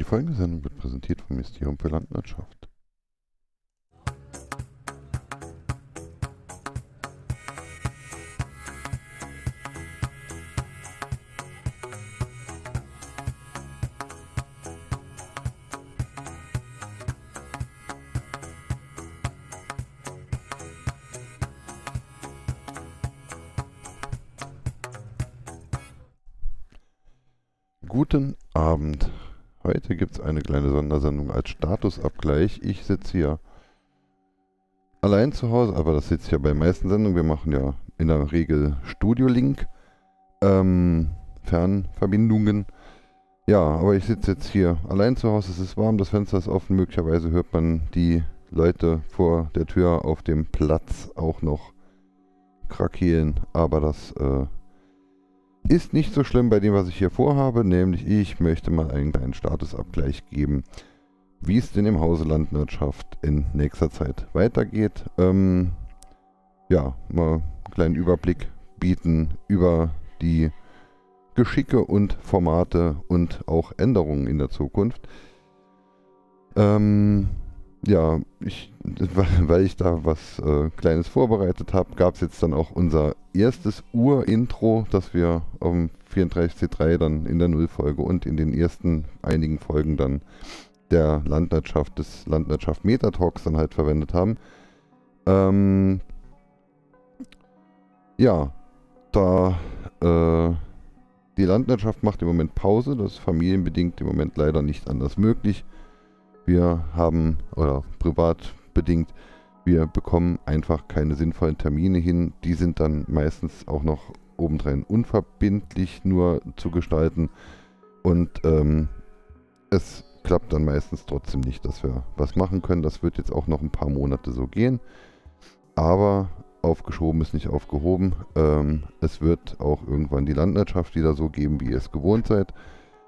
Die folgende Sendung wird präsentiert vom Ministerium für Landwirtschaft. Gibt es eine kleine Sondersendung als Statusabgleich. Ich sitze hier allein zu Hause, aber das sitzt ja bei meisten Sendungen. Wir machen ja in der Regel Studio-Link, ähm, Fernverbindungen. Ja, aber ich sitze jetzt hier allein zu Hause. Es ist warm, das Fenster ist offen. Möglicherweise hört man die Leute vor der Tür auf dem Platz auch noch krakeelen, aber das äh, ist nicht so schlimm bei dem, was ich hier vorhabe, nämlich ich möchte mal einen kleinen Statusabgleich geben, wie es denn im Hause Landwirtschaft in nächster Zeit weitergeht. Ähm, ja, mal einen kleinen Überblick bieten über die Geschicke und Formate und auch Änderungen in der Zukunft. Ähm, ja, ich, weil ich da was äh, Kleines vorbereitet habe, gab es jetzt dann auch unser erstes Ur-Intro, das wir dem 34C3 dann in der Nullfolge und in den ersten einigen Folgen dann der Landwirtschaft des Landwirtschaft Metatalks dann halt verwendet haben. Ähm, ja, da äh, die Landwirtschaft macht im Moment Pause, das ist familienbedingt im Moment leider nicht anders möglich. Wir haben, oder privat bedingt, wir bekommen einfach keine sinnvollen Termine hin. Die sind dann meistens auch noch obendrein unverbindlich nur zu gestalten. Und ähm, es klappt dann meistens trotzdem nicht, dass wir was machen können. Das wird jetzt auch noch ein paar Monate so gehen. Aber aufgeschoben ist nicht aufgehoben. Ähm, es wird auch irgendwann die Landwirtschaft wieder so geben, wie ihr es gewohnt seid.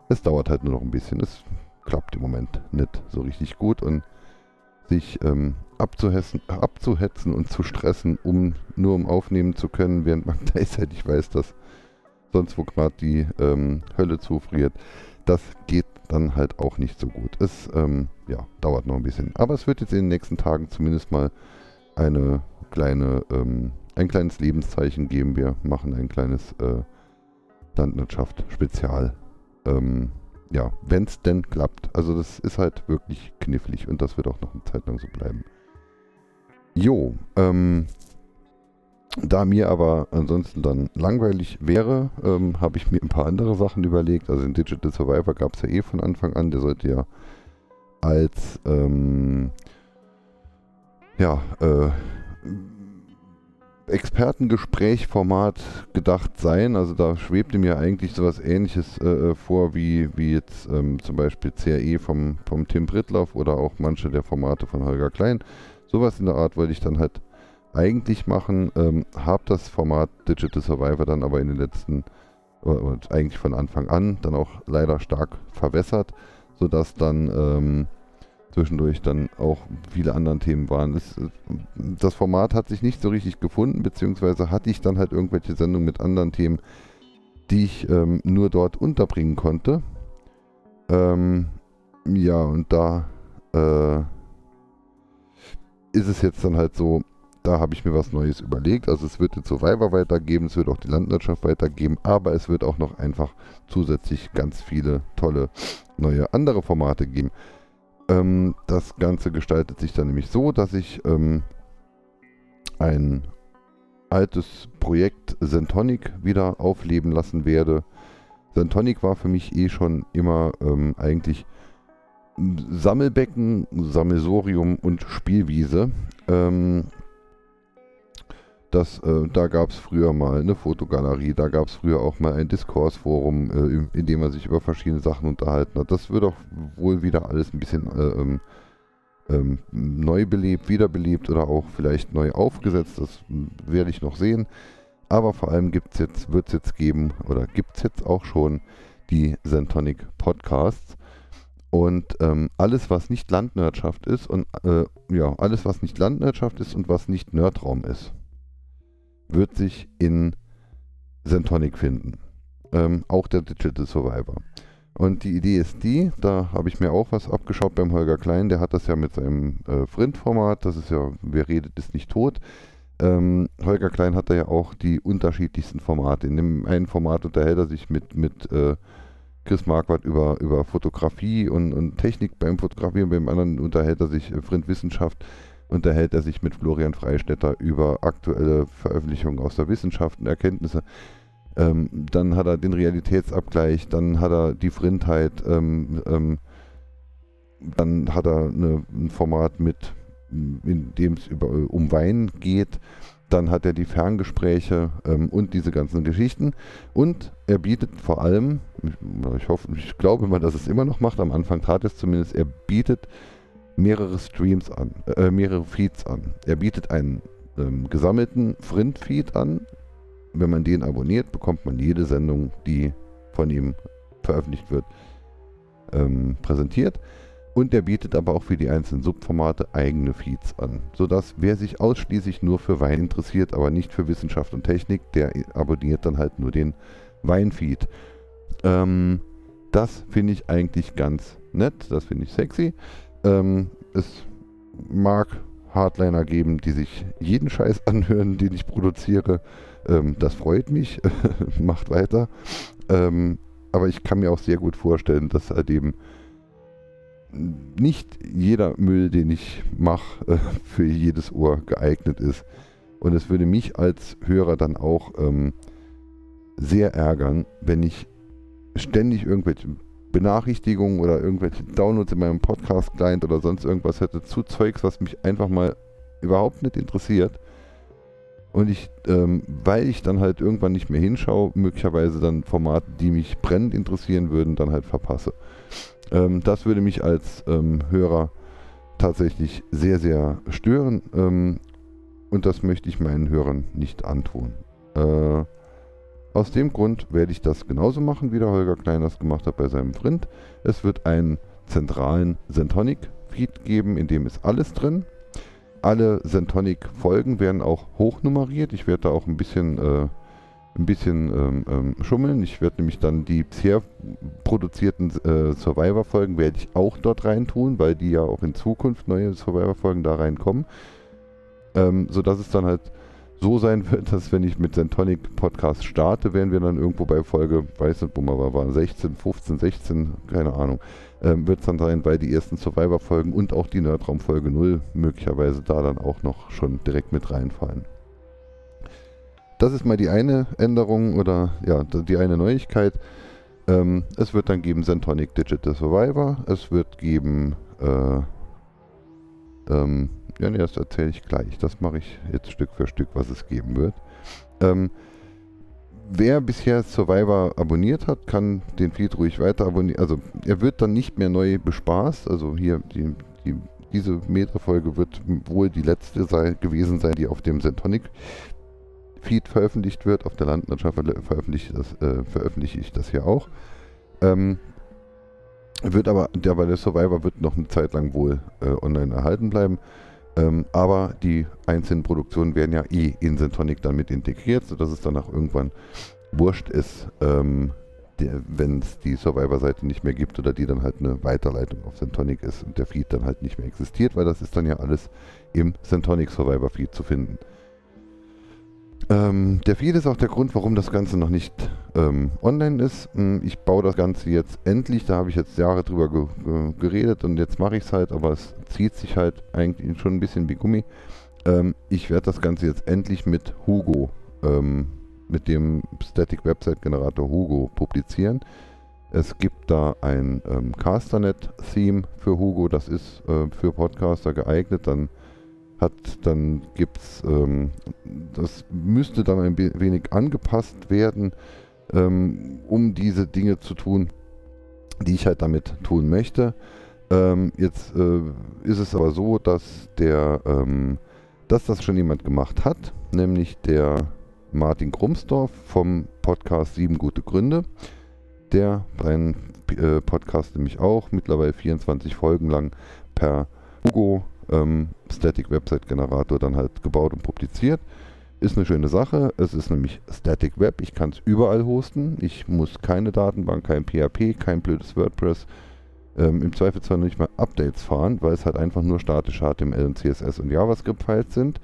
Es dauert halt nur noch ein bisschen. Es klappt im Moment nicht so richtig gut und sich ähm, abzuhetzen, und zu stressen, um nur um aufnehmen zu können, während man gleichzeitig weiß, dass sonst wo gerade die ähm, Hölle zufriert. Das geht dann halt auch nicht so gut. Es ähm, ja, dauert noch ein bisschen. Aber es wird jetzt in den nächsten Tagen zumindest mal eine kleine, ähm, ein kleines Lebenszeichen geben. Wir machen ein kleines äh, Landwirtschaft-Spezial. Ähm, ja, wenn es denn klappt. Also das ist halt wirklich knifflig und das wird auch noch eine Zeit lang so bleiben. Jo, ähm, da mir aber ansonsten dann langweilig wäre, ähm, habe ich mir ein paar andere Sachen überlegt. Also den Digital Survivor gab es ja eh von Anfang an. Der sollte ja als ähm, ja, äh, Expertengesprächformat gedacht sein. Also da schwebte mir eigentlich sowas ähnliches äh, äh vor wie, wie jetzt ähm, zum Beispiel CRE vom, vom Tim Brittloff oder auch manche der Formate von Holger Klein. Sowas in der Art wollte ich dann halt eigentlich machen. Ähm, habe das Format Digital Survivor dann aber in den letzten, äh, eigentlich von Anfang an, dann auch leider stark verwässert, sodass dann ähm, zwischendurch dann auch viele andere Themen waren. Das, das, Format hat sich nicht so richtig gefunden, beziehungsweise hatte ich dann halt irgendwelche Sendungen mit anderen Themen, die ich ähm, nur dort unterbringen konnte. Ähm, ja, und da äh, ist es jetzt dann halt so, da habe ich mir was Neues überlegt. Also es wird jetzt Survivor weitergeben, es wird auch die Landwirtschaft weitergeben, aber es wird auch noch einfach zusätzlich ganz viele tolle neue andere Formate geben. Ähm, das Ganze gestaltet sich dann nämlich so, dass ich ähm, ein altes Projekt Zentonic wieder aufleben lassen werde. Zentonic war für mich eh schon immer ähm, eigentlich Sammelbecken, Sammelsorium und Spielwiese. Ähm, das, äh, da gab es früher mal eine Fotogalerie, da gab es früher auch mal ein Diskursforum, äh, in dem man sich über verschiedene Sachen unterhalten hat. Das wird auch wohl wieder alles ein bisschen äh, ähm, ähm, neu belebt, wiederbelebt oder auch vielleicht neu aufgesetzt. Das werde ich noch sehen. Aber vor allem gibt's jetzt, wird es jetzt geben, oder gibt es jetzt auch schon die Zentonic Podcasts. Und ähm, alles, was nicht Landwirtschaft ist und äh, ja, alles, was nicht Landwirtschaft ist und was nicht Nerdraum ist wird sich in Zentonic finden. Ähm, auch der Digital Survivor. Und die Idee ist die, da habe ich mir auch was abgeschaut beim Holger Klein, der hat das ja mit seinem äh, Frint-Format, das ist ja, wer redet, ist nicht tot. Ähm, Holger Klein hat da ja auch die unterschiedlichsten Formate. In dem einen Format unterhält er sich mit, mit äh, Chris Marquardt über, über Fotografie und, und Technik beim Fotografieren, beim anderen unterhält er sich äh, Frint Wissenschaft, unterhält er sich mit Florian Freistetter über aktuelle Veröffentlichungen aus der Wissenschaft und Erkenntnisse. Ähm, dann hat er den Realitätsabgleich, dann hat er die Frindheit, ähm, ähm, dann hat er eine, ein Format mit, in dem es um Wein geht, dann hat er die Ferngespräche ähm, und diese ganzen Geschichten und er bietet vor allem, ich, hoffe, ich glaube mal, dass es immer noch macht, am Anfang tat es zumindest, er bietet mehrere Streams an, äh, mehrere Feeds an. Er bietet einen ähm, gesammelten Frint-Feed an, wenn man den abonniert, bekommt man jede Sendung, die von ihm veröffentlicht wird, ähm, präsentiert. Und er bietet aber auch für die einzelnen Subformate eigene Feeds an, sodass wer sich ausschließlich nur für Wein interessiert, aber nicht für Wissenschaft und Technik, der abonniert dann halt nur den Weinfeed. Ähm, das finde ich eigentlich ganz nett, das finde ich sexy. Ähm, es mag Hardliner geben, die sich jeden Scheiß anhören, den ich produziere. Ähm, das freut mich. Macht weiter. Ähm, aber ich kann mir auch sehr gut vorstellen, dass halt eben nicht jeder Müll, den ich mache, äh, für jedes Ohr geeignet ist. Und es würde mich als Hörer dann auch ähm, sehr ärgern, wenn ich ständig irgendwelche Benachrichtigungen oder irgendwelche Downloads in meinem Podcast-Client oder sonst irgendwas hätte zu Zeugs, was mich einfach mal überhaupt nicht interessiert und ich, ähm, weil ich dann halt irgendwann nicht mehr hinschaue, möglicherweise dann Formate, die mich brennend interessieren würden, dann halt verpasse. Ähm, das würde mich als ähm, Hörer tatsächlich sehr, sehr stören. Ähm, und das möchte ich meinen Hörern nicht antun. Äh, aus dem Grund werde ich das genauso machen, wie der Holger Klein das gemacht hat bei seinem Print. Es wird einen zentralen Sentonic-Feed geben, in dem ist alles drin. Alle Sentonic-Folgen werden auch hochnummeriert. Ich werde da auch ein bisschen, äh, ein bisschen ähm, ähm, schummeln. Ich werde nämlich dann die bisher produzierten äh, Survivor-Folgen werde ich auch dort reintun, weil die ja auch in Zukunft neue Survivor-Folgen da reinkommen. Ähm, sodass es dann halt so sein wird, dass wenn ich mit Sentonic Podcast starte, werden wir dann irgendwo bei Folge, weiß nicht, wo wir waren, 16, 15, 16, keine Ahnung, ähm, wird es dann sein, weil die ersten Survivor-Folgen und auch die Nerdraum-Folge 0 möglicherweise da dann auch noch schon direkt mit reinfallen. Das ist mal die eine Änderung oder ja, die eine Neuigkeit. Ähm, es wird dann geben Sentonic Digital Survivor. Es wird geben, äh, ähm, ja, nee, das erzähle ich gleich. Das mache ich jetzt Stück für Stück, was es geben wird. Ähm, wer bisher Survivor abonniert hat, kann den Feed ruhig weiter abonnieren. Also er wird dann nicht mehr neu bespaßt. Also hier die, die, diese Meta-Folge wird wohl die letzte sei, gewesen sein, die auf dem Sentonic Feed veröffentlicht wird. Auf der Landwirtschaft veröffentliche, äh, veröffentliche ich das hier auch. Ähm, wird aber, der, der Survivor wird noch eine Zeit lang wohl äh, online erhalten bleiben. Ähm, aber die einzelnen Produktionen werden ja eh in Syntonic dann mit integriert, sodass es dann auch irgendwann wurscht ist, ähm, wenn es die Survivor-Seite nicht mehr gibt oder die dann halt eine Weiterleitung auf Syntonic ist und der Feed dann halt nicht mehr existiert, weil das ist dann ja alles im Syntonic Survivor Feed zu finden. Ähm, der Feed ist auch der Grund, warum das Ganze noch nicht ähm, online ist. Hm, ich baue das Ganze jetzt endlich, da habe ich jetzt Jahre drüber ge ge geredet und jetzt mache ich es halt, aber es zieht sich halt eigentlich schon ein bisschen wie Gummi. Ähm, ich werde das Ganze jetzt endlich mit Hugo, ähm, mit dem Static Website Generator Hugo publizieren. Es gibt da ein ähm, Casternet-Theme für Hugo, das ist äh, für Podcaster geeignet. Dann hat, dann gibt es, ähm, das müsste dann ein wenig angepasst werden, ähm, um diese Dinge zu tun, die ich halt damit tun möchte. Ähm, jetzt äh, ist es aber so, dass der, ähm, dass das schon jemand gemacht hat, nämlich der Martin Grumsdorf vom Podcast Sieben gute Gründe. Der seinen äh, Podcast nämlich auch mittlerweile 24 Folgen lang per Hugo ähm, Static Website Generator dann halt gebaut und publiziert. Ist eine schöne Sache. Es ist nämlich Static Web. Ich kann es überall hosten. Ich muss keine Datenbank, kein PHP, kein blödes WordPress. Ähm, Im Zweifelsfall nicht mal Updates fahren, weil es halt einfach nur statische HTML und CSS und JavaScript-Files sind.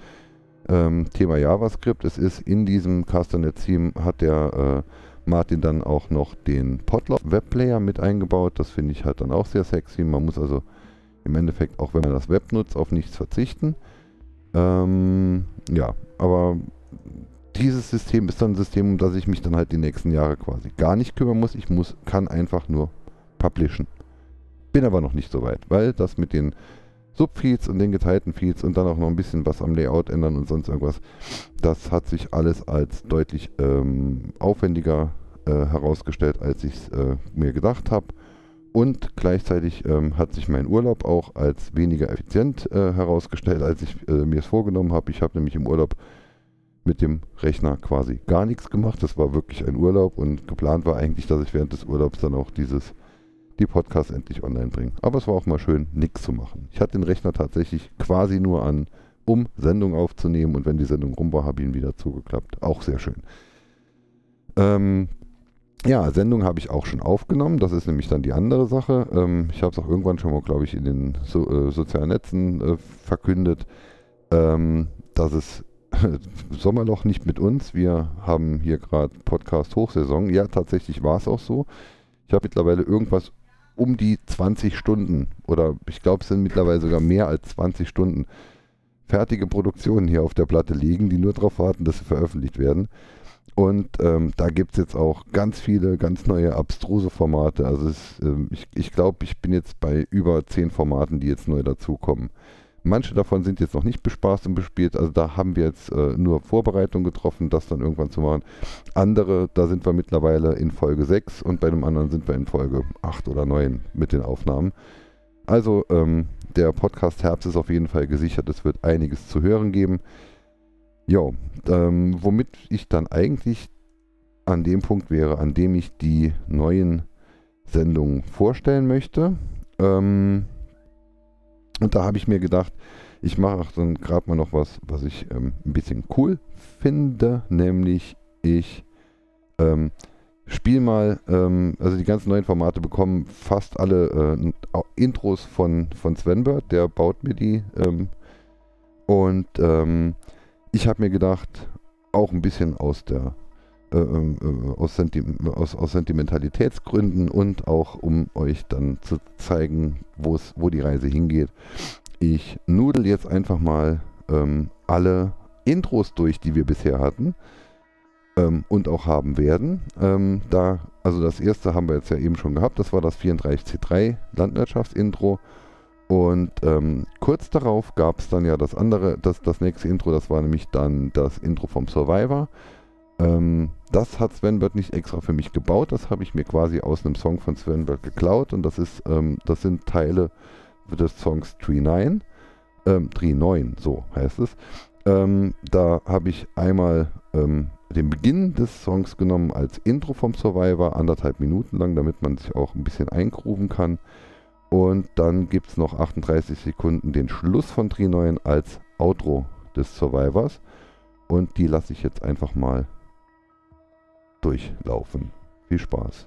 Ähm, Thema JavaScript. Es ist in diesem Castanet-Theme hat der äh, Martin dann auch noch den Podlove Webplayer mit eingebaut. Das finde ich halt dann auch sehr sexy. Man muss also im Endeffekt, auch wenn man das Web nutzt, auf nichts verzichten. Ähm, ja, aber dieses System ist dann ein System, um das ich mich dann halt die nächsten Jahre quasi gar nicht kümmern muss. Ich muss, kann einfach nur publishen. Bin aber noch nicht so weit, weil das mit den Subfeeds und den geteilten Feeds und dann auch noch ein bisschen was am Layout ändern und sonst irgendwas, das hat sich alles als deutlich ähm, aufwendiger äh, herausgestellt, als ich es äh, mir gedacht habe. Und gleichzeitig ähm, hat sich mein Urlaub auch als weniger effizient äh, herausgestellt, als ich äh, mir es vorgenommen habe. Ich habe nämlich im Urlaub mit dem Rechner quasi gar nichts gemacht. Das war wirklich ein Urlaub und geplant war eigentlich, dass ich während des Urlaubs dann auch dieses, die Podcasts endlich online bringe. Aber es war auch mal schön, nichts zu machen. Ich hatte den Rechner tatsächlich quasi nur an, um Sendung aufzunehmen und wenn die Sendung rum war, habe ich ihn wieder zugeklappt. Auch sehr schön. Ähm, ja, Sendung habe ich auch schon aufgenommen. Das ist nämlich dann die andere Sache. Ähm, ich habe es auch irgendwann schon mal, glaube ich, in den so, äh, sozialen Netzen äh, verkündet, ähm, dass es Sommerloch nicht mit uns. Wir haben hier gerade Podcast Hochsaison. Ja, tatsächlich war es auch so. Ich habe mittlerweile irgendwas um die 20 Stunden oder ich glaube, es sind mittlerweile sogar mehr als 20 Stunden fertige Produktionen hier auf der Platte liegen, die nur darauf warten, dass sie veröffentlicht werden. Und ähm, da gibt es jetzt auch ganz viele, ganz neue, abstruse Formate. Also es, ähm, ich, ich glaube, ich bin jetzt bei über zehn Formaten, die jetzt neu dazukommen. Manche davon sind jetzt noch nicht bespaßt und bespielt. Also da haben wir jetzt äh, nur Vorbereitung getroffen, das dann irgendwann zu machen. Andere, da sind wir mittlerweile in Folge 6 und bei dem anderen sind wir in Folge 8 oder 9 mit den Aufnahmen. Also ähm, der Podcast Herbst ist auf jeden Fall gesichert. Es wird einiges zu hören geben. Jo, ähm, womit ich dann eigentlich an dem Punkt wäre, an dem ich die neuen Sendungen vorstellen möchte. Ähm, und da habe ich mir gedacht, ich mache dann gerade mal noch was, was ich ähm, ein bisschen cool finde, nämlich ich ähm, spiele mal, ähm, also die ganzen neuen Formate bekommen fast alle äh, Intros von, von Svenbert, der baut mir die. Ähm, und ähm, ich habe mir gedacht, auch ein bisschen aus der äh, äh, aus, Senti aus, aus, Sentimentalitätsgründen und auch um euch dann zu zeigen, wo die Reise hingeht. Ich nudel jetzt einfach mal ähm, alle Intros durch, die wir bisher hatten ähm, und auch haben werden. Ähm, da, also das erste haben wir jetzt ja eben schon gehabt, das war das 34C3 Landwirtschaftsintro. Und ähm, kurz darauf gab es dann ja das andere, das, das nächste Intro, das war nämlich dann das Intro vom Survivor. Ähm, das hat Sven Bird nicht extra für mich gebaut, das habe ich mir quasi aus einem Song von Sven Bird geklaut und das ist, ähm, das sind Teile des Songs Tree 9, ähm, Tree 9, so heißt es. Ähm, da habe ich einmal ähm, den Beginn des Songs genommen als Intro vom Survivor, anderthalb Minuten lang, damit man sich auch ein bisschen eingrufen kann. Und dann gibt es noch 38 Sekunden den Schluss von Tri 9 als Outro des Survivors. Und die lasse ich jetzt einfach mal durchlaufen. Viel Spaß.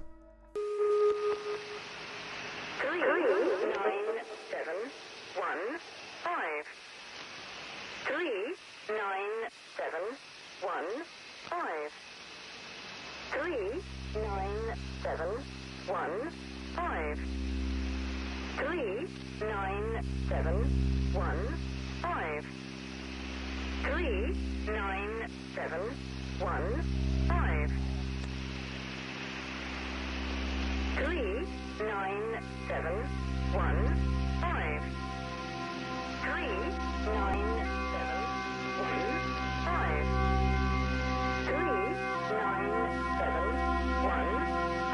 Seven one five. Three nine seven one five. Three nine seven one five. Three nine seven one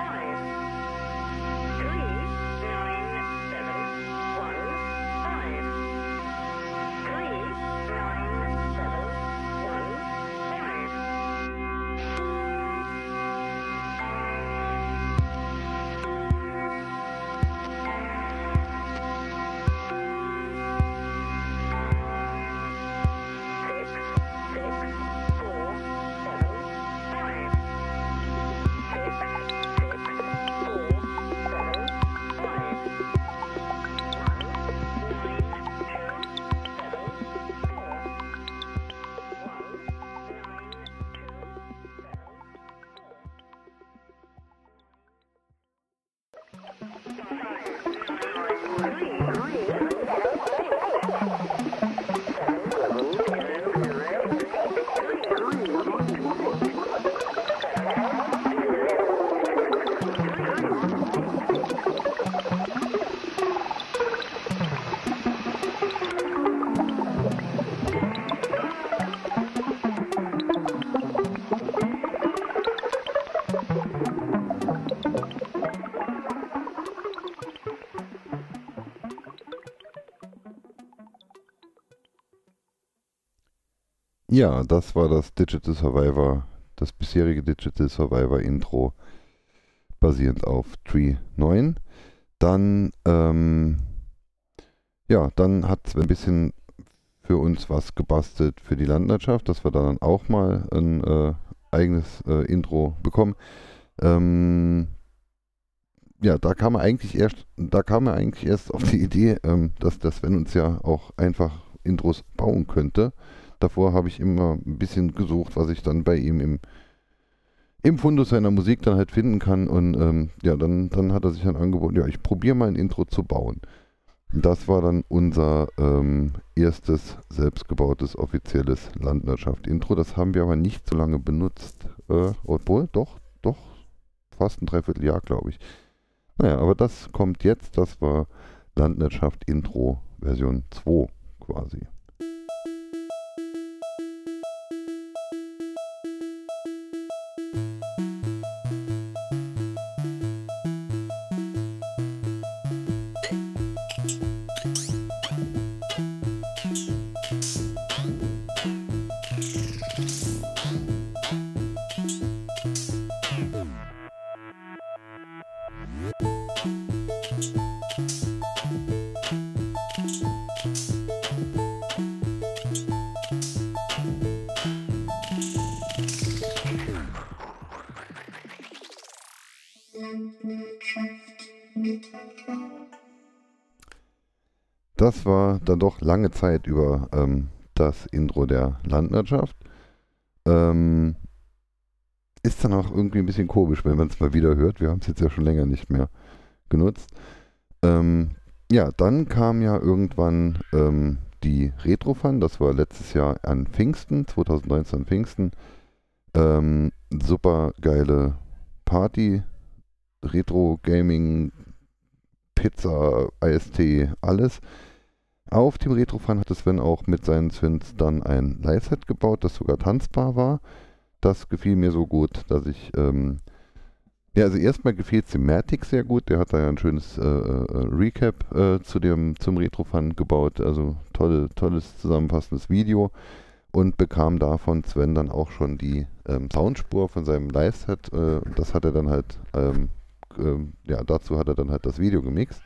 Ja, das war das Digital Survivor, das bisherige Digital Survivor Intro, basierend auf Tree 9. Dann, ähm, ja, dann hat es ein bisschen für uns was gebastelt für die Landwirtschaft, dass wir da dann auch mal ein äh, eigenes äh, Intro bekommen. Ähm, ja, da kam er eigentlich erst, da kam er eigentlich erst auf die Idee, ähm, dass das, wenn uns ja auch einfach Intros bauen könnte. Davor habe ich immer ein bisschen gesucht, was ich dann bei ihm im, im Fundus seiner Musik dann halt finden kann. Und ähm, ja, dann, dann hat er sich dann angeboten, ja, ich probiere mal ein Intro zu bauen. Das war dann unser ähm, erstes selbstgebautes offizielles Landwirtschaft-Intro. Das haben wir aber nicht so lange benutzt. Äh, obwohl, doch, doch, fast ein Dreivierteljahr, glaube ich. Naja, aber das kommt jetzt. Das war Landwirtschaft-Intro Version 2 quasi. Das war dann doch lange Zeit über ähm, das Intro der Landwirtschaft. Ähm, ist dann auch irgendwie ein bisschen komisch, wenn man es mal wieder hört. Wir haben es jetzt ja schon länger nicht mehr genutzt. Ähm, ja, dann kam ja irgendwann ähm, die Retrofan, das war letztes Jahr an Pfingsten, 2019 an Pfingsten. Ähm, super geile Party, Retro Gaming, Pizza, IST, alles. Auf dem Retrofan hatte Sven auch mit seinen Twins dann ein Live-Set gebaut, das sogar tanzbar war. Das gefiel mir so gut, dass ich. Ähm, ja, also erstmal gefiel Thematic sehr gut. Der hat da ja ein schönes äh, äh, Recap äh, zu dem, zum Retrofan gebaut. Also tolle, tolles zusammenfassendes Video. Und bekam davon Sven dann auch schon die ähm, Soundspur von seinem Live-Set. Äh, das hat er dann halt, ähm, ähm, ja, dazu hat er dann halt das Video gemixt.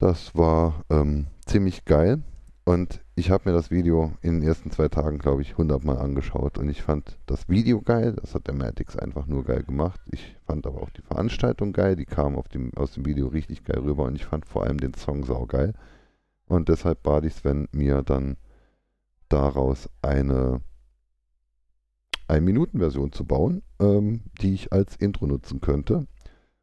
Das war ähm, ziemlich geil und ich habe mir das Video in den ersten zwei Tagen, glaube ich, 100 Mal angeschaut und ich fand das Video geil. Das hat der Matix einfach nur geil gemacht. Ich fand aber auch die Veranstaltung geil. Die kam dem, aus dem Video richtig geil rüber und ich fand vor allem den Song saugeil. Und deshalb bat ich Sven, mir dann daraus eine 1-Minuten-Version zu bauen, ähm, die ich als Intro nutzen könnte.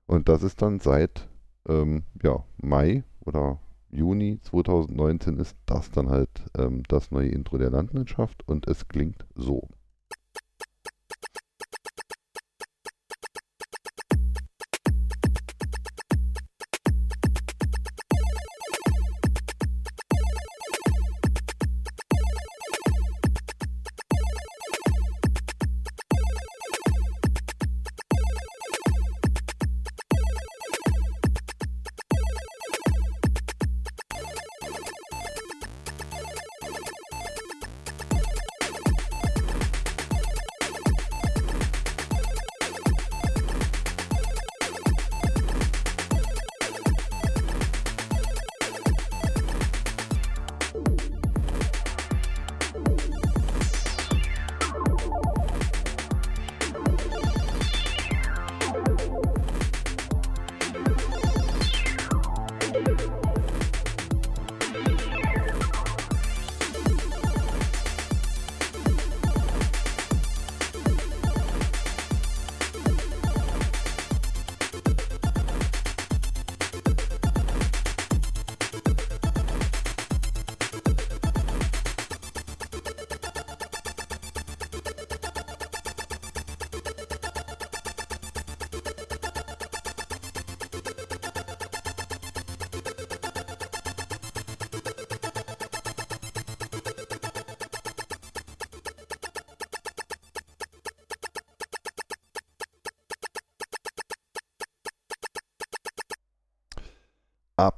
Und das ist dann seit ähm, ja, Mai oder Juni 2019 ist das dann halt ähm, das neue Intro der Landwirtschaft und es klingt so.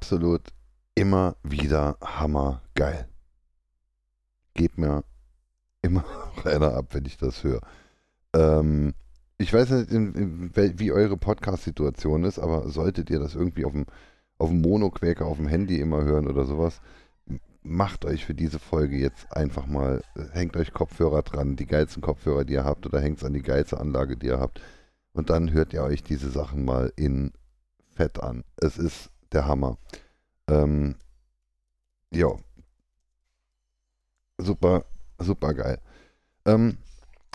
Absolut immer wieder hammergeil. Geht mir immer noch einer ab, wenn ich das höre. Ähm, ich weiß nicht, in, in, wie eure Podcast-Situation ist, aber solltet ihr das irgendwie auf dem, auf dem Monoquäker, auf dem Handy immer hören oder sowas, macht euch für diese Folge jetzt einfach mal, hängt euch Kopfhörer dran, die geilsten Kopfhörer, die ihr habt, oder hängt es an die geilste Anlage, die ihr habt. Und dann hört ihr euch diese Sachen mal in Fett an. Es ist der Hammer. Ähm, ja. Super, super geil. Ähm,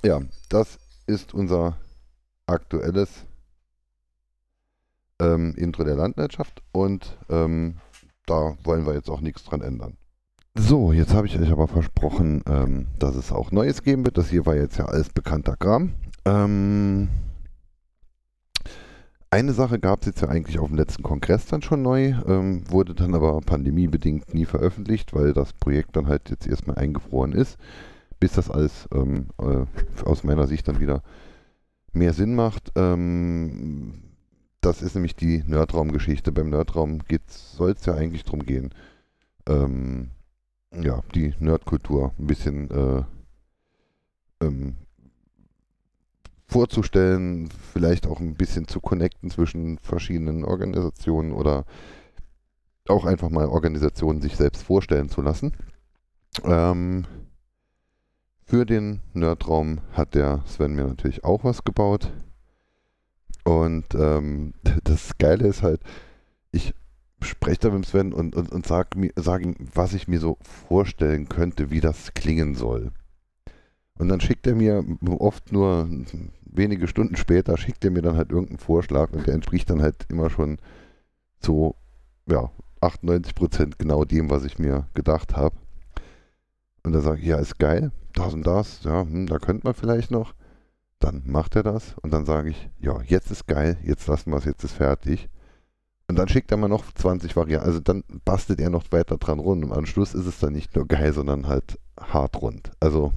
ja, das ist unser aktuelles ähm, Intro der Landwirtschaft und ähm, da wollen wir jetzt auch nichts dran ändern. So, jetzt habe ich euch aber versprochen, ähm, dass es auch Neues geben wird. Das hier war jetzt ja alles bekannter Kram. Ähm, eine Sache gab es jetzt ja eigentlich auf dem letzten Kongress dann schon neu, ähm, wurde dann aber pandemiebedingt nie veröffentlicht, weil das Projekt dann halt jetzt erstmal eingefroren ist, bis das alles ähm, äh, aus meiner Sicht dann wieder mehr Sinn macht. Ähm, das ist nämlich die Nerdraum-Geschichte. Beim Nerdraum soll es ja eigentlich darum gehen, ähm, ja, die Nerdkultur ein bisschen äh, ähm, vorzustellen, vielleicht auch ein bisschen zu connecten zwischen verschiedenen Organisationen oder auch einfach mal Organisationen sich selbst vorstellen zu lassen. Ähm, für den Nerdraum hat der Sven mir natürlich auch was gebaut. Und ähm, das Geile ist halt, ich spreche da mit Sven und, und, und sage sag ihm, was ich mir so vorstellen könnte, wie das klingen soll. Und dann schickt er mir oft nur wenige Stunden später, schickt er mir dann halt irgendeinen Vorschlag und der entspricht dann halt immer schon zu ja, 98 Prozent genau dem, was ich mir gedacht habe. Und dann sage ich, ja, ist geil, das und das, ja, hm, da könnte man vielleicht noch. Dann macht er das und dann sage ich, ja, jetzt ist geil, jetzt lassen wir es, jetzt ist fertig. Und dann schickt er mal noch 20 Varianten, also dann bastelt er noch weiter dran rund und am Schluss ist es dann nicht nur geil, sondern halt hart rund. Also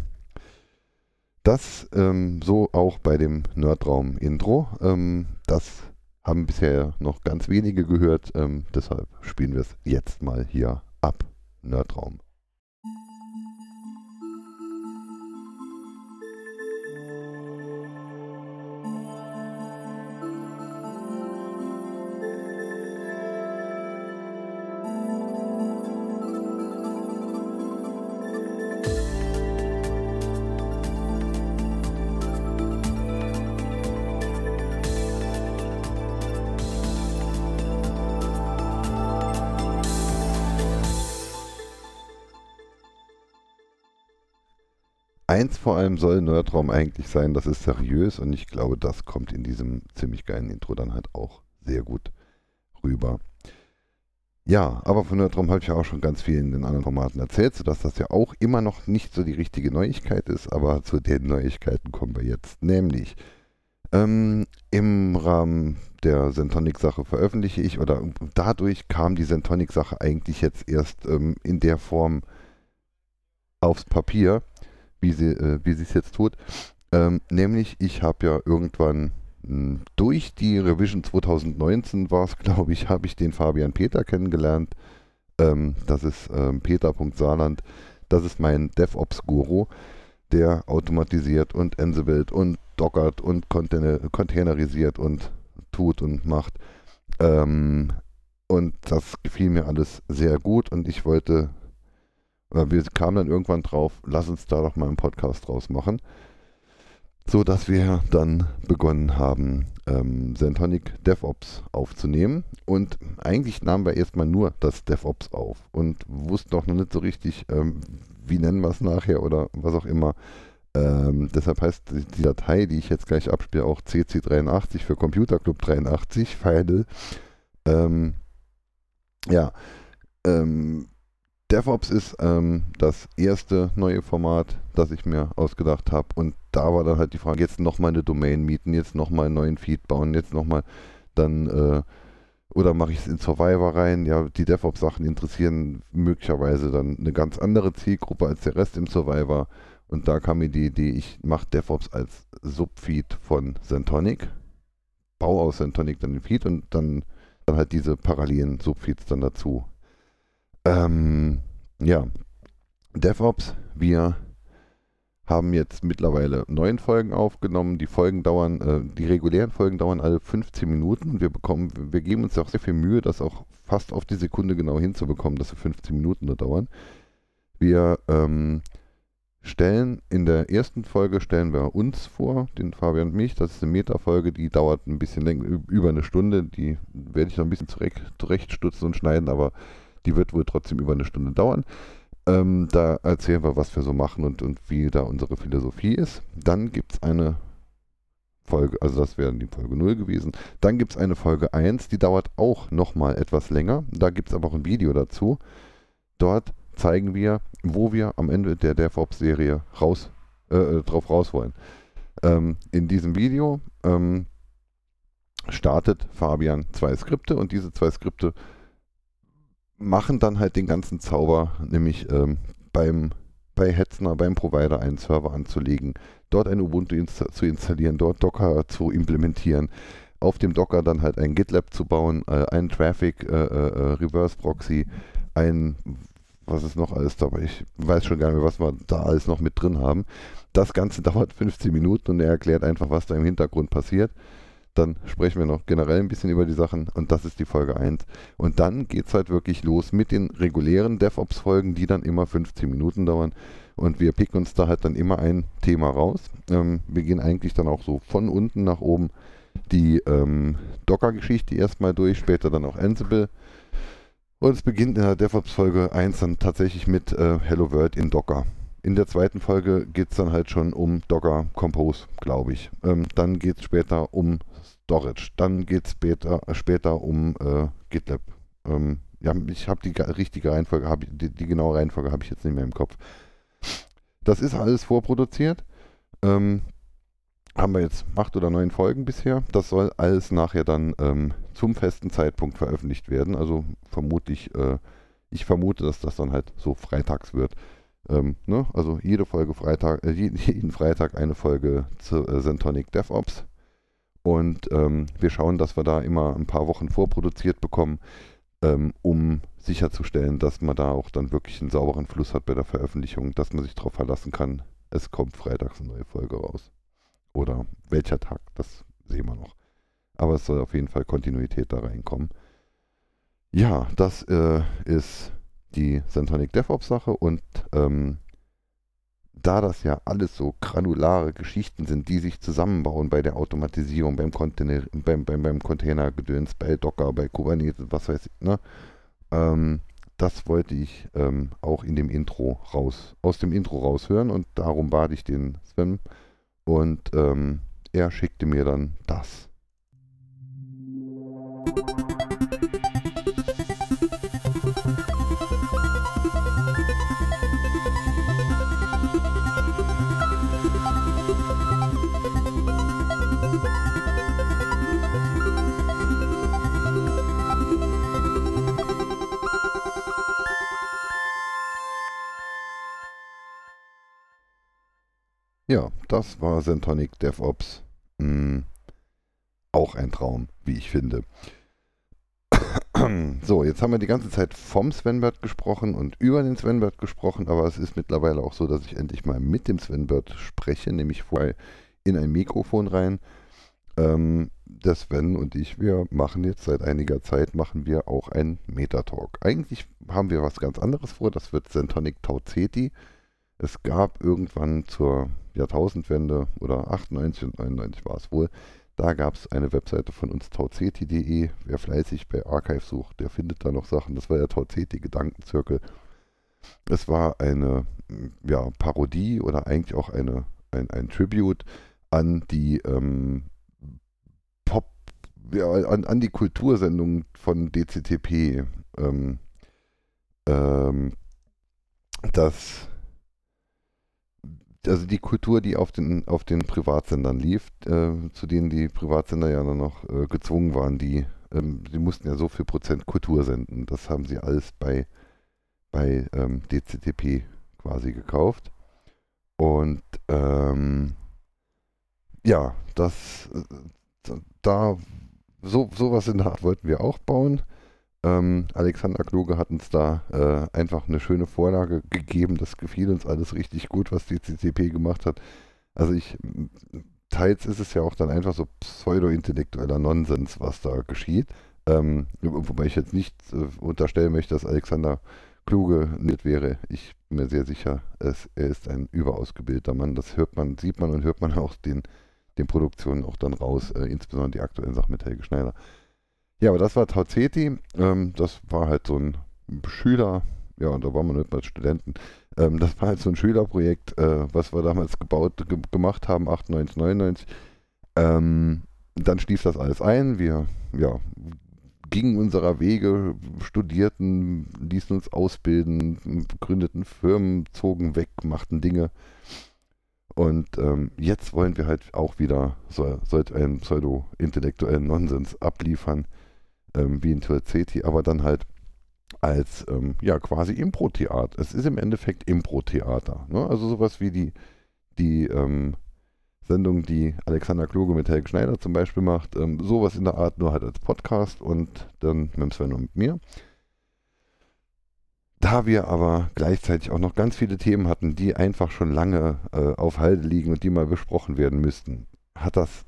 das ähm, so auch bei dem Nerdraum-Intro. Ähm, das haben bisher noch ganz wenige gehört, ähm, deshalb spielen wir es jetzt mal hier ab. Nerdraum. Eins vor allem soll Nerdraum eigentlich sein, das ist seriös und ich glaube, das kommt in diesem ziemlich geilen Intro dann halt auch sehr gut rüber. Ja, aber von Nerdraum habe ich ja auch schon ganz viel in den anderen Formaten erzählt, sodass das ja auch immer noch nicht so die richtige Neuigkeit ist, aber zu den Neuigkeiten kommen wir jetzt. Nämlich ähm, im Rahmen der Sentonic-Sache veröffentliche ich oder dadurch kam die Sentonic-Sache eigentlich jetzt erst ähm, in der Form aufs Papier, wie sie äh, es jetzt tut. Ähm, nämlich, ich habe ja irgendwann mh, hm, durch die Revision 2019 war es, glaube ich, habe ich den Fabian Peter kennengelernt. Ähm, das ist ähm, peter.saarland. Das ist mein DevOps-Guru, der automatisiert und Ansible und dockert und container containerisiert und tut und macht. Ähm, und das gefiel mir alles sehr gut und ich wollte wir kamen dann irgendwann drauf, lass uns da doch mal einen Podcast draus machen. So dass wir dann begonnen haben, ähm, Sentonic DevOps aufzunehmen. Und eigentlich nahmen wir erstmal nur das DevOps auf und wussten auch noch nicht so richtig, ähm, wie nennen wir es nachher oder was auch immer. Ähm, deshalb heißt die Datei, die ich jetzt gleich abspiele, auch CC83 für Computer Club 83, Pfeile. Ähm, ja, ähm, DevOps ist ähm, das erste neue Format, das ich mir ausgedacht habe. Und da war dann halt die Frage, jetzt nochmal eine Domain mieten, jetzt nochmal einen neuen Feed bauen, jetzt nochmal dann, äh, oder mache ich es in Survivor rein? Ja, die DevOps-Sachen interessieren möglicherweise dann eine ganz andere Zielgruppe als der Rest im Survivor. Und da kam mir die Idee, ich mache DevOps als Subfeed von Sentonic, baue aus Sentonic dann den Feed und dann dann halt diese parallelen Subfeeds dann dazu. Ähm, ja, DevOps, wir haben jetzt mittlerweile neun Folgen aufgenommen. Die Folgen dauern, äh, die regulären Folgen dauern alle 15 Minuten. Wir bekommen, wir geben uns auch sehr viel Mühe, das auch fast auf die Sekunde genau hinzubekommen, dass sie 15 Minuten nur dauern. Wir ähm, stellen in der ersten Folge stellen wir uns vor, den Fabian und mich. Das ist eine Meta-Folge, die dauert ein bisschen länger, über eine Stunde. Die werde ich noch ein bisschen zurecht, zurechtstutzen und schneiden, aber die wird wohl trotzdem über eine Stunde dauern. Ähm, da erzählen wir, was wir so machen und, und wie da unsere Philosophie ist. Dann gibt es eine Folge, also das wäre die Folge 0 gewesen. Dann gibt es eine Folge 1, die dauert auch nochmal etwas länger. Da gibt es aber auch ein Video dazu. Dort zeigen wir, wo wir am Ende der DevOps-Serie raus, äh, äh, drauf raus wollen. Ähm, in diesem Video ähm, startet Fabian zwei Skripte und diese zwei Skripte machen dann halt den ganzen Zauber, nämlich ähm, beim, bei Hetzner, beim Provider einen Server anzulegen, dort ein Ubuntu insta zu installieren, dort Docker zu implementieren, auf dem Docker dann halt ein GitLab zu bauen, äh, einen Traffic äh, äh, äh, Reverse Proxy, ein, was ist noch alles dabei? Ich weiß schon gar nicht mehr, was wir da alles noch mit drin haben. Das Ganze dauert 15 Minuten und er erklärt einfach, was da im Hintergrund passiert. Dann sprechen wir noch generell ein bisschen über die Sachen und das ist die Folge 1. Und dann geht es halt wirklich los mit den regulären DevOps-Folgen, die dann immer 15 Minuten dauern. Und wir picken uns da halt dann immer ein Thema raus. Ähm, wir gehen eigentlich dann auch so von unten nach oben die ähm, Docker-Geschichte erstmal durch, später dann auch Ansible. Und es beginnt in der DevOps-Folge 1 dann tatsächlich mit äh, Hello World in Docker. In der zweiten Folge geht es dann halt schon um Docker Compose, glaube ich. Ähm, dann geht es später um Storage. Dann geht es später, später um äh, GitLab. Ähm, ja, ich habe die richtige Reihenfolge, hab, die, die genaue Reihenfolge habe ich jetzt nicht mehr im Kopf. Das ist alles vorproduziert. Ähm, haben wir jetzt acht oder neun Folgen bisher. Das soll alles nachher dann ähm, zum festen Zeitpunkt veröffentlicht werden. Also vermutlich, äh, ich vermute, dass das dann halt so freitags wird. Ähm, ne? Also jede Folge Freitag, äh, jeden Freitag eine Folge zu äh, Centonic DevOps. Und ähm, wir schauen, dass wir da immer ein paar Wochen vorproduziert bekommen, ähm, um sicherzustellen, dass man da auch dann wirklich einen sauberen Fluss hat bei der Veröffentlichung, dass man sich darauf verlassen kann, es kommt freitags eine neue Folge raus. Oder welcher Tag, das sehen wir noch. Aber es soll auf jeden Fall Kontinuität da reinkommen. Ja, das äh, ist die Centonic DevOps Sache und ähm, da das ja alles so granulare Geschichten sind, die sich zusammenbauen bei der Automatisierung, beim, Container, beim, beim, beim Containergedöns, bei Docker, bei Kubernetes, was weiß ich, ne? Ähm, das wollte ich ähm, auch in dem Intro raus, aus dem Intro raushören und darum bat ich den Sven und ähm, er schickte mir dann das. Ja, das war Centonic DevOps. Hm, auch ein Traum, wie ich finde. So, jetzt haben wir die ganze Zeit vom Svenbert gesprochen und über den Svenbert gesprochen, aber es ist mittlerweile auch so, dass ich endlich mal mit dem Svenbert spreche, nämlich vorher in ein Mikrofon rein. Ähm, der Sven und ich, wir machen jetzt seit einiger Zeit, machen wir auch einen Metatalk. Eigentlich haben wir was ganz anderes vor, das wird Centonic Tau Ceti. Es gab irgendwann zur Jahrtausendwende oder 98 und 99 war es wohl, da gab es eine Webseite von uns, tauzeti.de. Wer fleißig bei Archive sucht, der findet da noch Sachen. Das war der Tauzeti Gedankenzirkel. Es war eine ja, Parodie oder eigentlich auch eine, ein, ein Tribute an die ähm, Pop, ja, an, an die Kultursendung von DCTP. Ähm, ähm, das also die Kultur, die auf den, auf den Privatsendern lief, äh, zu denen die Privatsender ja dann noch äh, gezwungen waren, die, ähm, die mussten ja so viel Prozent Kultur senden. Das haben sie alles bei, bei ähm, DCTP quasi gekauft. Und ähm, ja, das, äh, da so sowas in der Art wollten wir auch bauen. Ähm, Alexander Kluge hat uns da äh, einfach eine schöne Vorlage gegeben. Das gefiel uns alles richtig gut, was die CCP gemacht hat. Also ich, teils ist es ja auch dann einfach so pseudo-intellektueller Nonsens, was da geschieht. Ähm, wobei ich jetzt nicht äh, unterstellen möchte, dass Alexander Kluge nicht wäre. Ich bin mir sehr sicher, es, er ist ein überausgebildeter Mann. Das hört man, sieht man und hört man auch den, den Produktionen auch dann raus, äh, insbesondere die aktuellen Sachen mit Helge Schneider. Ja, aber das war Tauzeti. Ähm, das war halt so ein Schüler, ja, und da waren wir nicht mal Studenten. Ähm, das war halt so ein Schülerprojekt, äh, was wir damals gebaut, ge gemacht haben, 98, 99. Ähm, dann schlief das alles ein. Wir ja, gingen unserer Wege, studierten, ließen uns ausbilden, gründeten Firmen, zogen weg, machten Dinge. Und ähm, jetzt wollen wir halt auch wieder so, solch einen pseudo-intellektuellen Nonsens abliefern, ähm, wie in Turzeti, aber dann halt als ähm, ja quasi Impro-Theater. Es ist im Endeffekt Impro-Theater. Ne? Also sowas wie die, die ähm, Sendung, die Alexander Kluge mit Helge Schneider zum Beispiel macht. Ähm, sowas in der Art, nur halt als Podcast und dann mit Sven und mir. Da wir aber gleichzeitig auch noch ganz viele Themen hatten, die einfach schon lange äh, auf Halde liegen und die mal besprochen werden müssten, hat das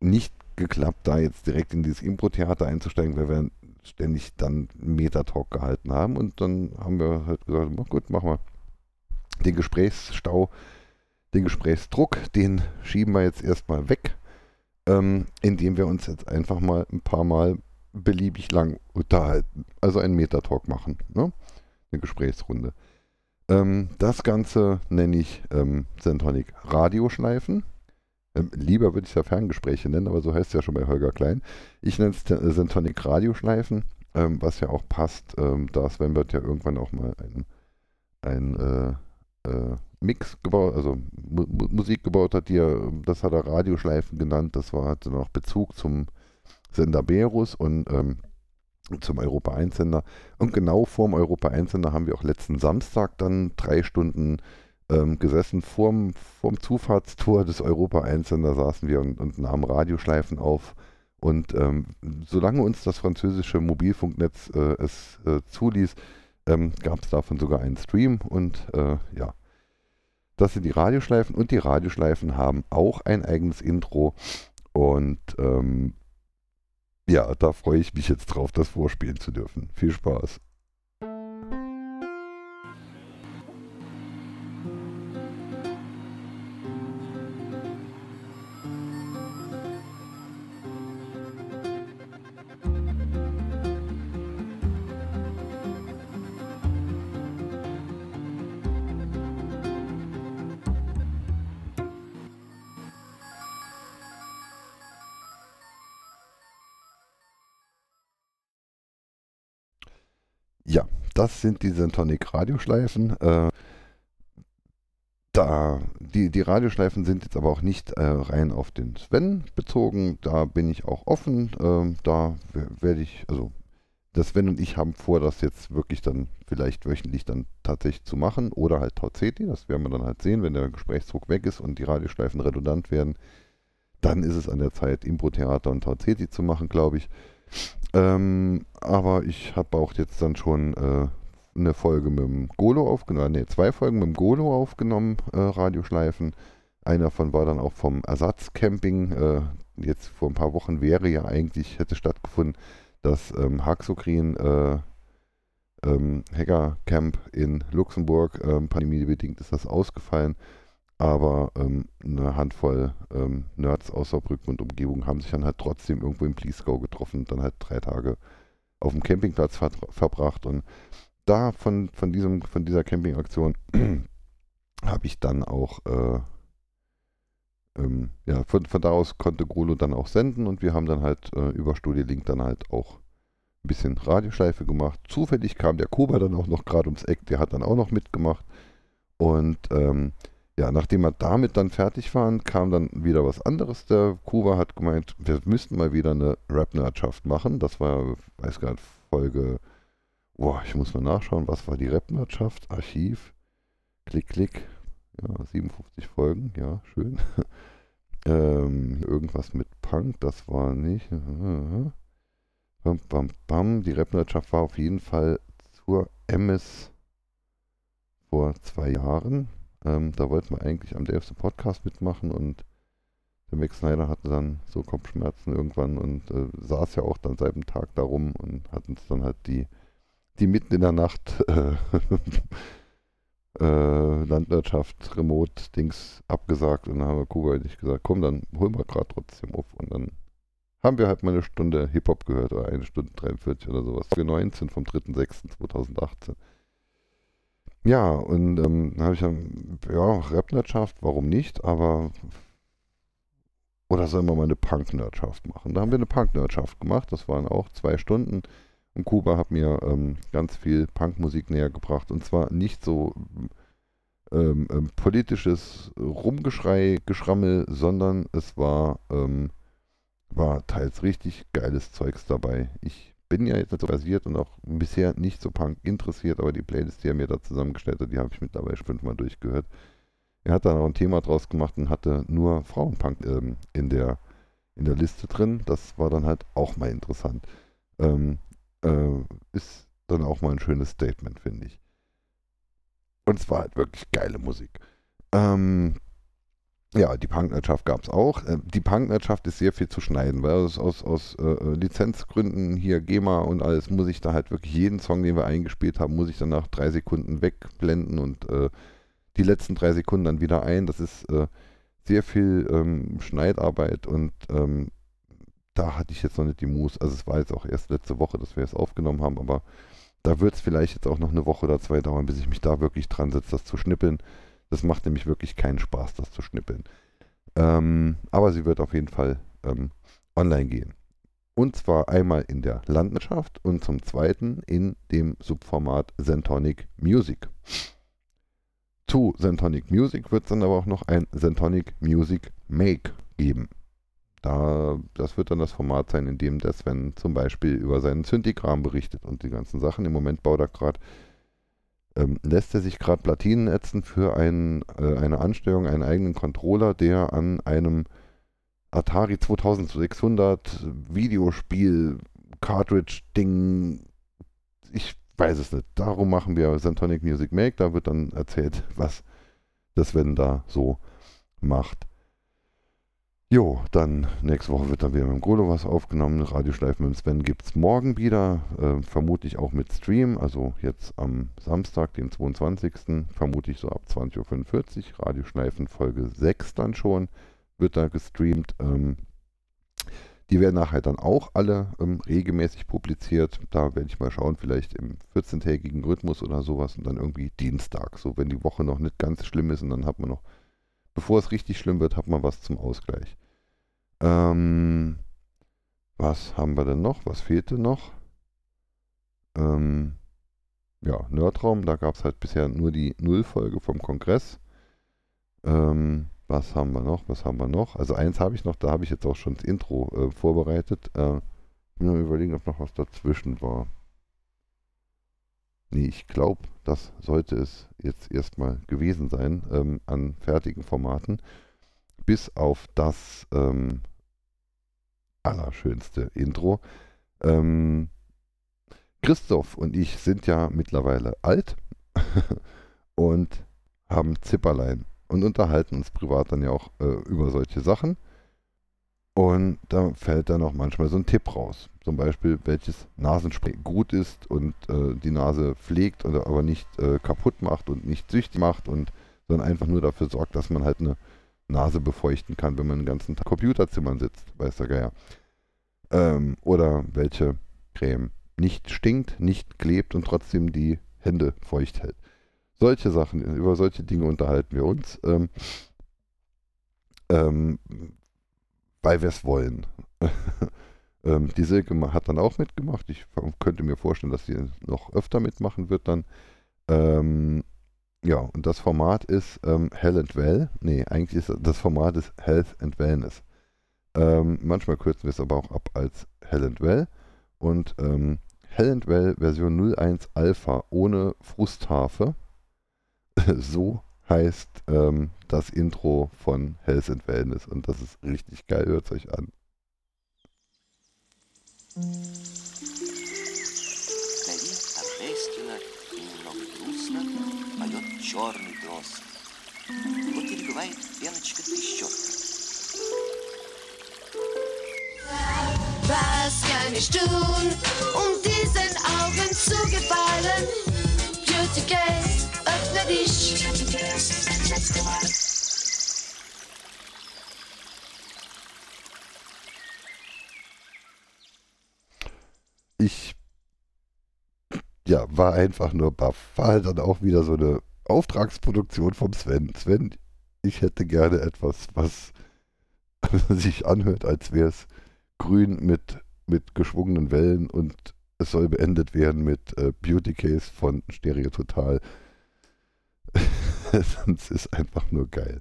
nicht geklappt, da jetzt direkt in dieses Impro-Theater einzusteigen, weil wir ständig dann Metatalk gehalten haben. Und dann haben wir halt gesagt, na gut, machen wir den Gesprächsstau, den Gesprächsdruck, den schieben wir jetzt erstmal weg, ähm, indem wir uns jetzt einfach mal ein paar Mal beliebig lang unterhalten. Also einen Metatalk machen, ne? eine Gesprächsrunde. Ähm, das Ganze nenne ich ähm, Sentonic Radioschleifen. Ähm, lieber würde ich es ja Ferngespräche nennen, aber so heißt es ja schon bei Holger Klein. Ich nenne es Sentonic Radioschleifen, ähm, was ja auch passt, ähm, da Sven wird ja irgendwann auch mal ein, ein äh, äh, Mix gebaut, also Mu Musik gebaut hat, die er, das hat er Radioschleifen genannt, das war, hatte noch Bezug zum Sender Berus und ähm, zum Europa 1 Sender. Und genau vorm Europa 1 Sender haben wir auch letzten Samstag dann drei Stunden ähm, gesessen. Vorm, vorm Zufahrtstor des Europa 1 Sender saßen wir und, und nahmen Radioschleifen auf. Und ähm, solange uns das französische Mobilfunknetz äh, es äh, zuließ, ähm, gab es davon sogar einen Stream. Und äh, ja, das sind die Radioschleifen. Und die Radioschleifen haben auch ein eigenes Intro. Und ähm, ja, da freue ich mich jetzt drauf, das vorspielen zu dürfen. Viel Spaß. Ja, das sind die Sentonic Radioschleifen. Äh, da, die, die Radioschleifen sind jetzt aber auch nicht äh, rein auf den Sven bezogen. Da bin ich auch offen. Äh, da werde ich, also das Sven und ich haben vor, das jetzt wirklich dann vielleicht wöchentlich dann tatsächlich zu machen oder halt Tauzeti. Das werden wir dann halt sehen, wenn der Gesprächsdruck weg ist und die Radioschleifen redundant werden. Dann ist es an der Zeit, Impro-Theater und Tauzeti zu machen, glaube ich. Ähm, aber ich habe auch jetzt dann schon äh, eine Folge mit dem Golo aufgenommen, ne, zwei Folgen mit dem Golo aufgenommen, äh, Radioschleifen. Einer davon war dann auch vom Ersatzcamping. Äh, jetzt vor ein paar Wochen wäre ja eigentlich, hätte stattgefunden, das ähm, Haxokrin äh, ähm, Hackercamp in Luxemburg. Ähm, pandemiebedingt ist das ausgefallen. Aber ähm, eine Handvoll ähm, Nerds aus Saarbrücken und Umgebung haben sich dann halt trotzdem irgendwo im Pleasegau getroffen und dann halt drei Tage auf dem Campingplatz ver verbracht. Und da von, von, diesem, von dieser Campingaktion habe ich dann auch, äh, ähm, ja, von, von da aus konnte Grulo dann auch senden und wir haben dann halt äh, über Studio Link dann halt auch ein bisschen Radioschleife gemacht. Zufällig kam der Kuba dann auch noch gerade ums Eck, der hat dann auch noch mitgemacht. Und ähm, ja, nachdem wir damit dann fertig waren, kam dann wieder was anderes. Der Kuba hat gemeint, wir müssten mal wieder eine Rap-Nerdschaft machen. Das war, weiß gar nicht, Folge, boah, ich muss mal nachschauen, was war die Rap-Nerdschaft? Archiv, klick, klick, ja, 57 Folgen, ja, schön. ähm, irgendwas mit Punk, das war nicht. bam, bam, bam. Die Rap-Wirtschaft war auf jeden Fall zur MS vor zwei Jahren. Ähm, da wollten wir eigentlich am DFC Podcast mitmachen und der Max Snyder hatte dann so Kopfschmerzen irgendwann und äh, saß ja auch dann seit dem Tag da rum und hat uns dann halt die, die mitten in der Nacht äh, äh, Landwirtschaft, Remote-Dings abgesagt und dann haben wir Kuba und ich gesagt, komm, dann holen wir gerade trotzdem auf und dann haben wir halt mal eine Stunde Hip-Hop gehört oder eine Stunde 43 oder sowas. Folge 19 vom 3.6.2018. Ja, und ähm, habe ich dann, ja, Rap-Nerdschaft, warum nicht, aber oder sollen wir mal eine Punk-Nerdschaft machen? Da haben wir eine Punk-Nerdschaft gemacht, das waren auch zwei Stunden. Und Kuba hat mir ähm, ganz viel Punkmusik näher gebracht. Und zwar nicht so ähm, ähm, politisches Rumgeschrei, Geschrammel, sondern es war, ähm, war teils richtig geiles Zeugs dabei. Ich bin ja jetzt nicht so basiert und auch bisher nicht so Punk interessiert, aber die Playlist, die er mir da zusammengestellt hat, die habe ich mittlerweile schon fünfmal durchgehört. Er hat da noch ein Thema draus gemacht und hatte nur Frauenpunk ähm, in, der, in der Liste drin. Das war dann halt auch mal interessant. Ähm, äh, ist dann auch mal ein schönes Statement, finde ich. Und es war halt wirklich geile Musik. Ähm, ja, die Punkwirtschaft gab es auch. Äh, die Punkwirtschaft ist sehr viel zu schneiden, weil aus, aus, aus äh, äh, Lizenzgründen hier GEMA und alles muss ich da halt wirklich jeden Song, den wir eingespielt haben, muss ich dann nach drei Sekunden wegblenden und äh, die letzten drei Sekunden dann wieder ein. Das ist äh, sehr viel ähm, Schneidarbeit und ähm, da hatte ich jetzt noch nicht die Muße. Also es war jetzt auch erst letzte Woche, dass wir es aufgenommen haben, aber da wird es vielleicht jetzt auch noch eine Woche oder zwei dauern, bis ich mich da wirklich dran setze, das zu schnippeln. Das macht nämlich wirklich keinen Spaß, das zu schnippeln. Ähm, aber sie wird auf jeden Fall ähm, online gehen. Und zwar einmal in der Landwirtschaft und zum zweiten in dem Subformat Zentonic Music. Zu Zentonic Music wird es dann aber auch noch ein Zentonic Music Make geben. Da, das wird dann das Format sein, in dem der Sven zum Beispiel über seinen Syndigramm berichtet und die ganzen Sachen. Im Moment baut er gerade, ähm, lässt er sich gerade Platinen ätzen für ein, äh, eine Anstellung, einen eigenen Controller, der an einem Atari 2600 Videospiel Cartridge-Ding, ich weiß es nicht. Darum machen wir Santonic Music Make. Da wird dann erzählt, was das Sven da so macht. Jo, dann nächste Woche wird dann wieder mit dem Golo was aufgenommen. Radioschleifen mit dem Sven gibt es morgen wieder. Äh, vermutlich auch mit Stream. Also jetzt am Samstag, den 22. Vermutlich so ab 20.45 Uhr. Radioschleifen Folge 6 dann schon. Wird da gestreamt. Ähm, die werden nachher dann auch alle ähm, regelmäßig publiziert. Da werde ich mal schauen, vielleicht im 14-tägigen Rhythmus oder sowas und dann irgendwie Dienstag. So, wenn die Woche noch nicht ganz schlimm ist und dann hat man noch bevor es richtig schlimm wird, hat man was zum Ausgleich. Ähm, was haben wir denn noch? Was fehlte noch? Ähm, ja, Nerdraum, da gab es halt bisher nur die Nullfolge vom Kongress. Ähm, was haben wir noch? Was haben wir noch? Also eins habe ich noch, da habe ich jetzt auch schon das Intro äh, vorbereitet. Äh, nur überlegen, ob noch was dazwischen war. Nee, ich glaube, das sollte es jetzt erstmal gewesen sein ähm, an fertigen Formaten. Bis auf das ähm, allerschönste Intro. Ähm, Christoph und ich sind ja mittlerweile alt und haben Zipperlein und unterhalten uns privat dann ja auch äh, über solche Sachen. Und da fällt dann auch manchmal so ein Tipp raus. Zum Beispiel, welches Nasenspray gut ist und äh, die Nase pflegt, oder aber nicht äh, kaputt macht und nicht süchtig macht, und, sondern einfach nur dafür sorgt, dass man halt eine Nase befeuchten kann, wenn man den ganzen Tag Computerzimmern sitzt, weiß der Geier. Ähm, oder welche Creme nicht stinkt, nicht klebt und trotzdem die Hände feucht hält. Solche Sachen, über solche Dinge unterhalten wir uns. Ähm, ähm, weil wir es wollen. ähm, die Silke hat dann auch mitgemacht. Ich könnte mir vorstellen, dass sie noch öfter mitmachen wird dann. Ähm, ja, und das Format ist ähm, Hell and Well. Nee, eigentlich ist das Format ist Health and Wellness. Ähm, manchmal kürzen wir es aber auch ab als Hell and Well. Und ähm, Hell and Well Version 01 Alpha ohne Frusthafe. so heißt ähm, das Intro von Health and Wellness und das ist richtig geil, hört es euch an. Старик торжественно и немного грустно поет черный дрозд. Его перебивает пеночка трещотка. Was kann ich tun, um diesen Augen zu gefallen? Beauty Case, öffne dich. War einfach nur baff. War halt dann auch wieder so eine Auftragsproduktion vom Sven. Sven, ich hätte gerne etwas, was sich anhört, als wäre es grün mit, mit geschwungenen Wellen und es soll beendet werden mit äh, Beauty Case von Stereo Total. Sonst ist einfach nur geil.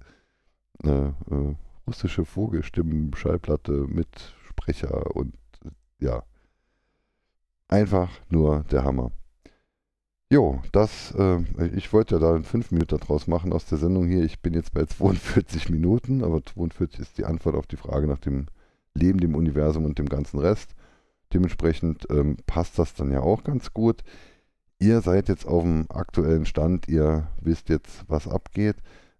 Äh, äh, russische Vogelstimmen, Schallplatte mit Sprecher und ja. Einfach nur der Hammer. Jo, das, äh, ich wollte ja da 5 Minuten draus machen aus der Sendung hier. Ich bin jetzt bei 42 Minuten, aber 42 ist die Antwort auf die Frage nach dem Leben, dem Universum und dem ganzen Rest. Dementsprechend ähm, passt das dann ja auch ganz gut. Ihr seid jetzt auf dem aktuellen Stand, ihr wisst jetzt, was abgeht.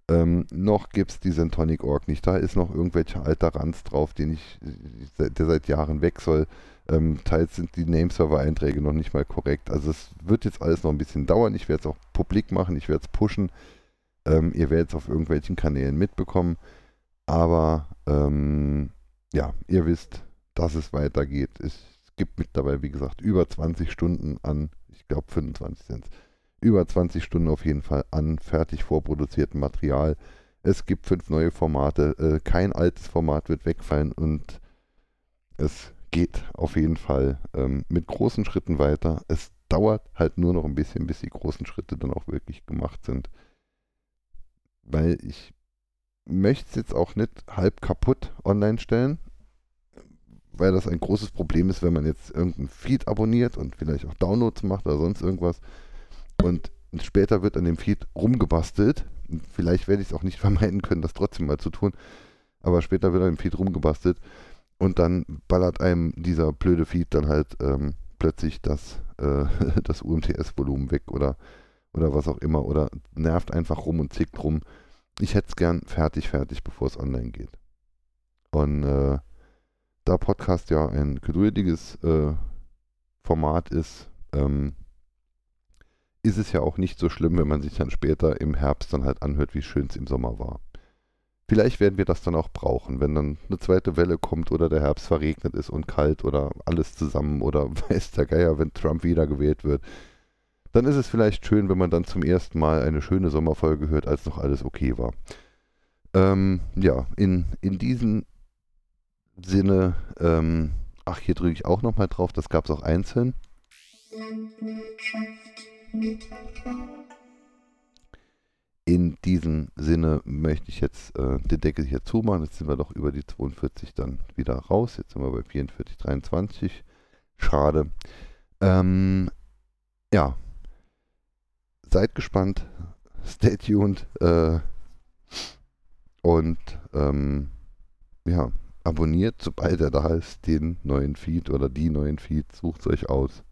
Ähm, noch gibt es die Sentonic Org nicht. Da ist noch irgendwelcher alter Ranz drauf, den ich, der seit Jahren weg soll. Ähm, teils sind die Nameserver-Einträge noch nicht mal korrekt. Also es wird jetzt alles noch ein bisschen dauern. Ich werde es auch publik machen, ich werde es pushen. Ähm, ihr werdet es auf irgendwelchen Kanälen mitbekommen. Aber ähm, ja, ihr wisst, dass es weitergeht. Es gibt mittlerweile, wie gesagt, über 20 Stunden an, ich glaube 25 sind es, über 20 Stunden auf jeden Fall an fertig vorproduziertem Material. Es gibt fünf neue Formate. Äh, kein altes Format wird wegfallen und es geht auf jeden Fall ähm, mit großen Schritten weiter. Es dauert halt nur noch ein bisschen, bis die großen Schritte dann auch wirklich gemacht sind. Weil ich möchte es jetzt auch nicht halb kaputt online stellen, weil das ein großes Problem ist, wenn man jetzt irgendeinen Feed abonniert und vielleicht auch Downloads macht oder sonst irgendwas und später wird an dem Feed rumgebastelt. Vielleicht werde ich es auch nicht vermeiden können, das trotzdem mal zu tun, aber später wird an dem Feed rumgebastelt und dann ballert einem dieser blöde Feed dann halt ähm, plötzlich das, äh, das UMTS-Volumen weg oder, oder was auch immer oder nervt einfach rum und zickt rum. Ich hätte es gern fertig, fertig, bevor es online geht. Und äh, da Podcast ja ein geduldiges äh, Format ist, ähm, ist es ja auch nicht so schlimm, wenn man sich dann später im Herbst dann halt anhört, wie schön es im Sommer war. Vielleicht werden wir das dann auch brauchen, wenn dann eine zweite Welle kommt oder der Herbst verregnet ist und kalt oder alles zusammen oder weiß der Geier, wenn Trump wiedergewählt wird. Dann ist es vielleicht schön, wenn man dann zum ersten Mal eine schöne Sommerfolge hört, als noch alles okay war. Ähm, ja, in, in diesem Sinne, ähm, ach, hier drücke ich auch nochmal drauf, das gab es auch einzeln. In diesem Sinne möchte ich jetzt äh, den Deckel hier zumachen. Jetzt sind wir doch über die 42 dann wieder raus. Jetzt sind wir bei 44, 23. Schade. Ähm, ja. Seid gespannt. Stay tuned. Äh, und ähm, ja, abonniert, sobald er da ist, den neuen Feed oder die neuen Feeds. Sucht euch aus.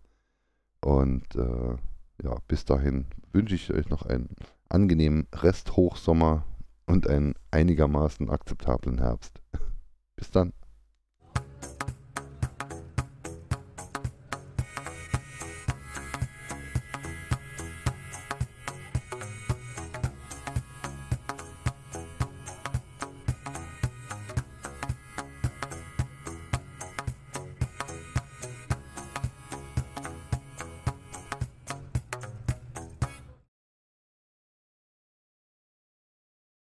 Und äh, ja, bis dahin wünsche ich euch noch einen angenehmen Resthochsommer und einen einigermaßen akzeptablen Herbst. Bis dann.